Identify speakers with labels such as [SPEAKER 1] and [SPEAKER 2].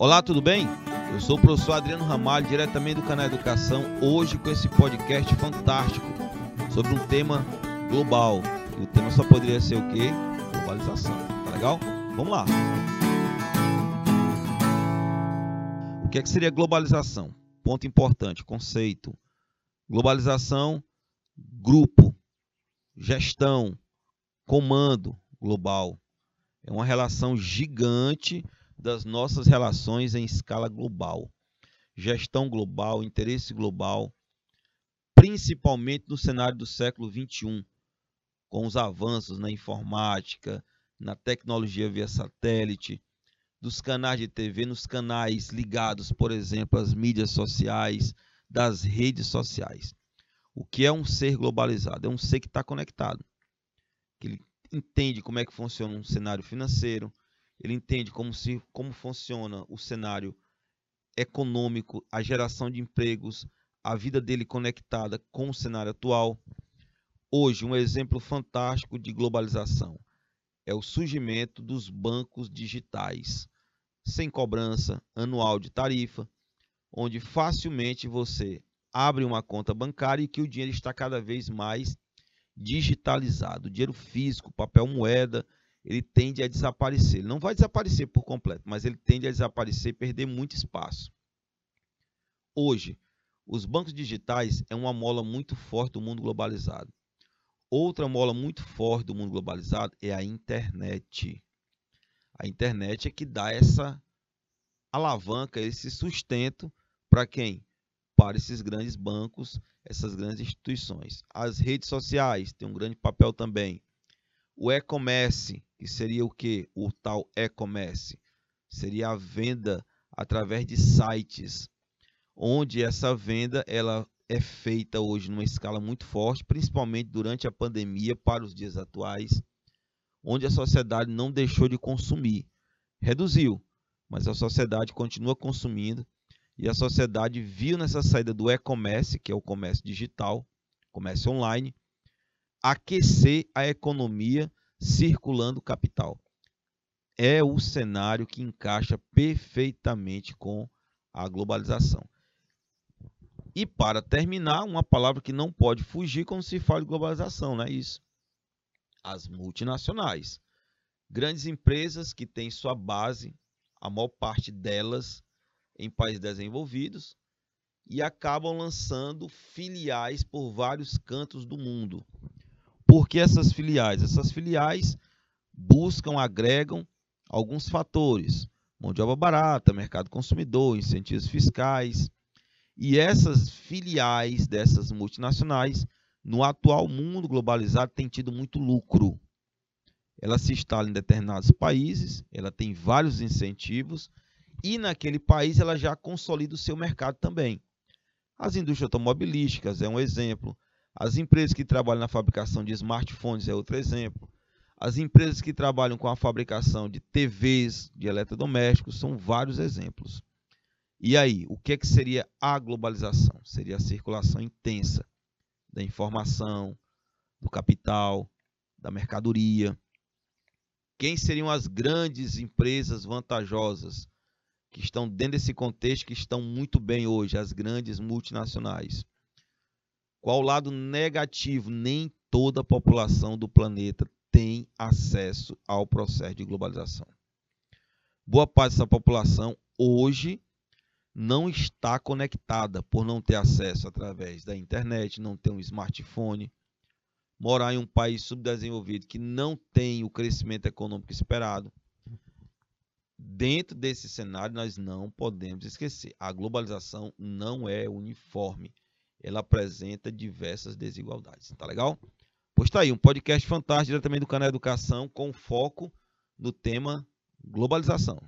[SPEAKER 1] Olá, tudo bem? Eu sou o professor Adriano Ramalho, diretamente do canal Educação, hoje com esse podcast fantástico sobre um tema global. E o tema só poderia ser o quê? Globalização. Tá legal? Vamos lá. O que, é que seria globalização? Ponto importante, conceito. Globalização, grupo, gestão, comando global. É uma relação gigante das nossas relações em escala global. Gestão global, interesse global, principalmente no cenário do século XXI, com os avanços na informática, na tecnologia via satélite, dos canais de TV, nos canais ligados, por exemplo, às mídias sociais, das redes sociais. O que é um ser globalizado? É um ser que está conectado, que ele entende como é que funciona um cenário financeiro, ele entende como, se, como funciona o cenário econômico, a geração de empregos, a vida dele conectada com o cenário atual. Hoje, um exemplo fantástico de globalização é o surgimento dos bancos digitais, sem cobrança anual de tarifa, onde facilmente você abre uma conta bancária e que o dinheiro está cada vez mais digitalizado. Dinheiro físico, papel moeda, ele tende a desaparecer. Ele não vai desaparecer por completo, mas ele tende a desaparecer e perder muito espaço. Hoje, os bancos digitais é uma mola muito forte do mundo globalizado. Outra mola muito forte do mundo globalizado é a internet. A internet é que dá essa alavanca, esse sustento para quem? Para esses grandes bancos, essas grandes instituições. As redes sociais têm um grande papel também. O e-commerce, que seria o que? O tal e-commerce. Seria a venda através de sites, onde essa venda ela é feita hoje numa escala muito forte, principalmente durante a pandemia para os dias atuais, onde a sociedade não deixou de consumir, reduziu, mas a sociedade continua consumindo e a sociedade viu nessa saída do e-commerce, que é o comércio digital, comércio online, aquecer a economia circulando capital. É o cenário que encaixa perfeitamente com a globalização. E para terminar, uma palavra que não pode fugir quando se fala de globalização, não é isso? As multinacionais. Grandes empresas que têm sua base, a maior parte delas, em países desenvolvidos, e acabam lançando filiais por vários cantos do mundo. Por que essas filiais? Essas filiais buscam, agregam alguns fatores: mão de obra barata, mercado consumidor, incentivos fiscais. E essas filiais dessas multinacionais, no atual mundo globalizado, têm tido muito lucro. Ela se instala em determinados países, ela tem vários incentivos e naquele país ela já consolida o seu mercado também. As indústrias automobilísticas é um exemplo, as empresas que trabalham na fabricação de smartphones é outro exemplo. As empresas que trabalham com a fabricação de TVs, de eletrodomésticos, são vários exemplos. E aí, o que, é que seria a globalização? Seria a circulação intensa da informação, do capital, da mercadoria. Quem seriam as grandes empresas vantajosas que estão dentro desse contexto, que estão muito bem hoje, as grandes multinacionais? Qual o lado negativo? Nem toda a população do planeta tem acesso ao processo de globalização. Boa parte dessa população hoje não está conectada por não ter acesso através da internet, não ter um smartphone, morar em um país subdesenvolvido que não tem o crescimento econômico esperado. Dentro desse cenário, nós não podemos esquecer: a globalização não é uniforme ela apresenta diversas desigualdades. Tá legal? Pois tá aí, um podcast fantástico diretamente do canal Educação com foco no tema globalização.